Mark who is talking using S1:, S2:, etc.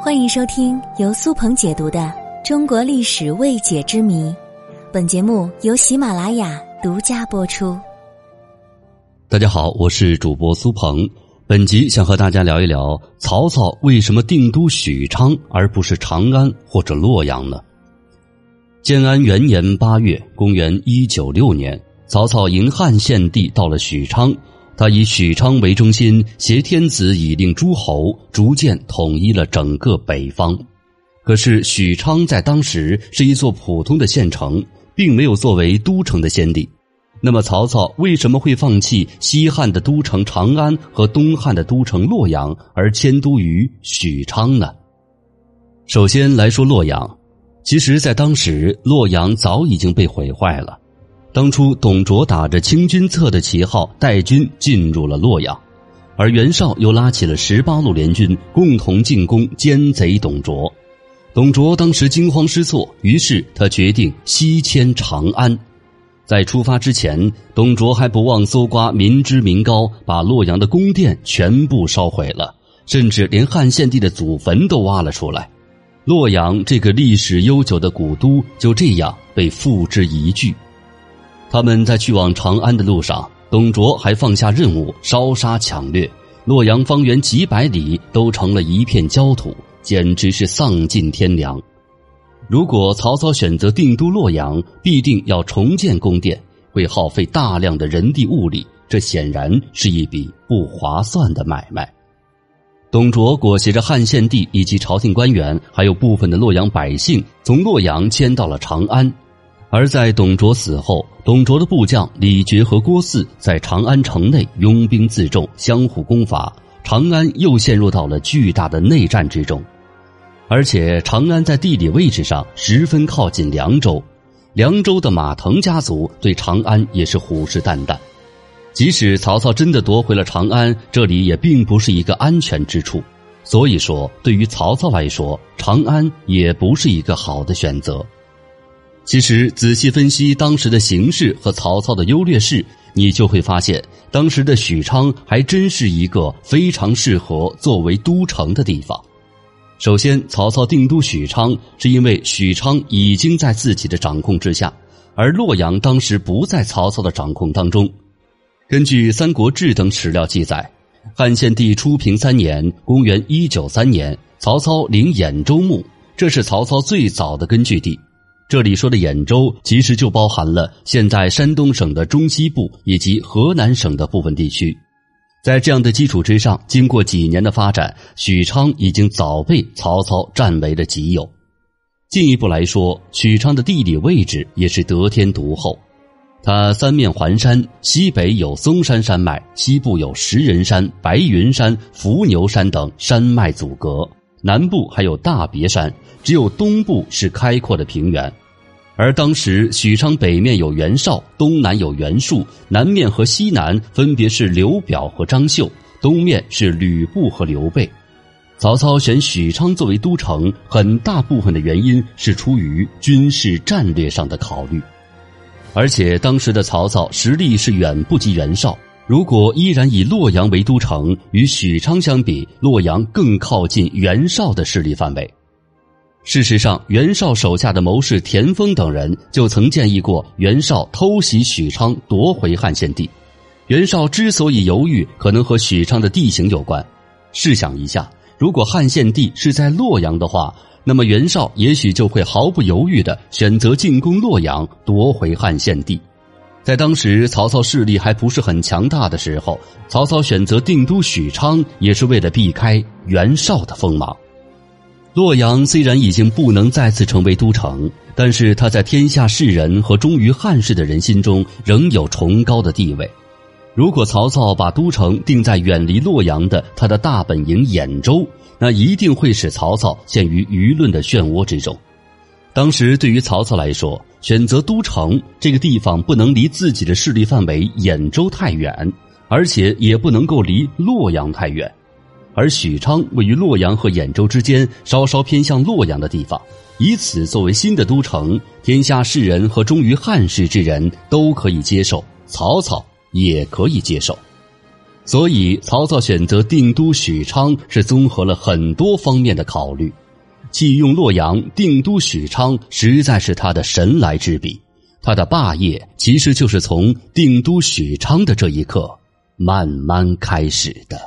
S1: 欢迎收听由苏鹏解读的《中国历史未解之谜》，本节目由喜马拉雅独家播出。
S2: 大家好，我是主播苏鹏。本集想和大家聊一聊曹操为什么定都许昌而不是长安或者洛阳呢？建安元年八月，公元一九六年，曹操迎汉献帝到了许昌。他以许昌为中心，挟天子以令诸侯，逐渐统一了整个北方。可是许昌在当时是一座普通的县城，并没有作为都城的先例。那么曹操为什么会放弃西汉的都城长安和东汉的都城洛阳，而迁都于许昌呢？首先来说洛阳，其实，在当时洛阳早已经被毁坏了。当初，董卓打着清君侧的旗号带军进入了洛阳，而袁绍又拉起了十八路联军，共同进攻奸贼董卓。董卓当时惊慌失措，于是他决定西迁长安。在出发之前，董卓还不忘搜刮民脂民膏，把洛阳的宫殿全部烧毁了，甚至连汉献帝的祖坟都挖了出来。洛阳这个历史悠久的古都就这样被付之一炬。他们在去往长安的路上，董卓还放下任务，烧杀抢掠，洛阳方圆几百里都成了一片焦土，简直是丧尽天良。如果曹操选择定都洛阳，必定要重建宫殿，会耗费大量的人力物力，这显然是一笔不划算的买卖。董卓裹挟着汉献帝以及朝廷官员，还有部分的洛阳百姓，从洛阳迁到了长安。而在董卓死后，董卓的部将李傕和郭汜在长安城内拥兵自重，相互攻伐，长安又陷入到了巨大的内战之中。而且，长安在地理位置上十分靠近凉州，凉州的马腾家族对长安也是虎视眈眈。即使曹操真的夺回了长安，这里也并不是一个安全之处。所以说，对于曹操来说，长安也不是一个好的选择。其实，仔细分析当时的形势和曹操的优劣势，你就会发现，当时的许昌还真是一个非常适合作为都城的地方。首先，曹操定都许昌，是因为许昌已经在自己的掌控之下，而洛阳当时不在曹操的掌控当中。根据《三国志》等史料记载，汉献帝初平三年（公元193年），曹操领兖州牧，这是曹操最早的根据地。这里说的兖州，其实就包含了现在山东省的中西部以及河南省的部分地区。在这样的基础之上，经过几年的发展，许昌已经早被曹操占为了己有。进一步来说，许昌的地理位置也是得天独厚，它三面环山，西北有嵩山山脉，西部有石人山、白云山、伏牛山等山脉阻隔，南部还有大别山。只有东部是开阔的平原，而当时许昌北面有袁绍，东南有袁术，南面和西南分别是刘表和张绣，东面是吕布和刘备。曹操选许昌作为都城，很大部分的原因是出于军事战略上的考虑，而且当时的曹操实力是远不及袁绍。如果依然以洛阳为都城，与许昌相比，洛阳更靠近袁绍的势力范围。事实上，袁绍手下的谋士田丰等人就曾建议过袁绍偷袭许昌，夺回汉献帝。袁绍之所以犹豫，可能和许昌的地形有关。试想一下，如果汉献帝是在洛阳的话，那么袁绍也许就会毫不犹豫地选择进攻洛阳，夺回汉献帝。在当时曹操势力还不是很强大的时候，曹操选择定都许昌，也是为了避开袁绍的锋芒。洛阳虽然已经不能再次成为都城，但是它在天下士人和忠于汉室的人心中仍有崇高的地位。如果曹操把都城定在远离洛阳的他的大本营兖州，那一定会使曹操陷于舆论的漩涡之中。当时对于曹操来说，选择都城这个地方不能离自己的势力范围兖州太远，而且也不能够离洛阳太远。而许昌位于洛阳和兖州之间，稍稍偏向洛阳的地方，以此作为新的都城，天下士人和忠于汉室之人都可以接受，曹操也可以接受。所以曹操选择定都许昌是综合了很多方面的考虑。弃用洛阳定都许昌，实在是他的神来之笔。他的霸业其实就是从定都许昌的这一刻慢慢开始的。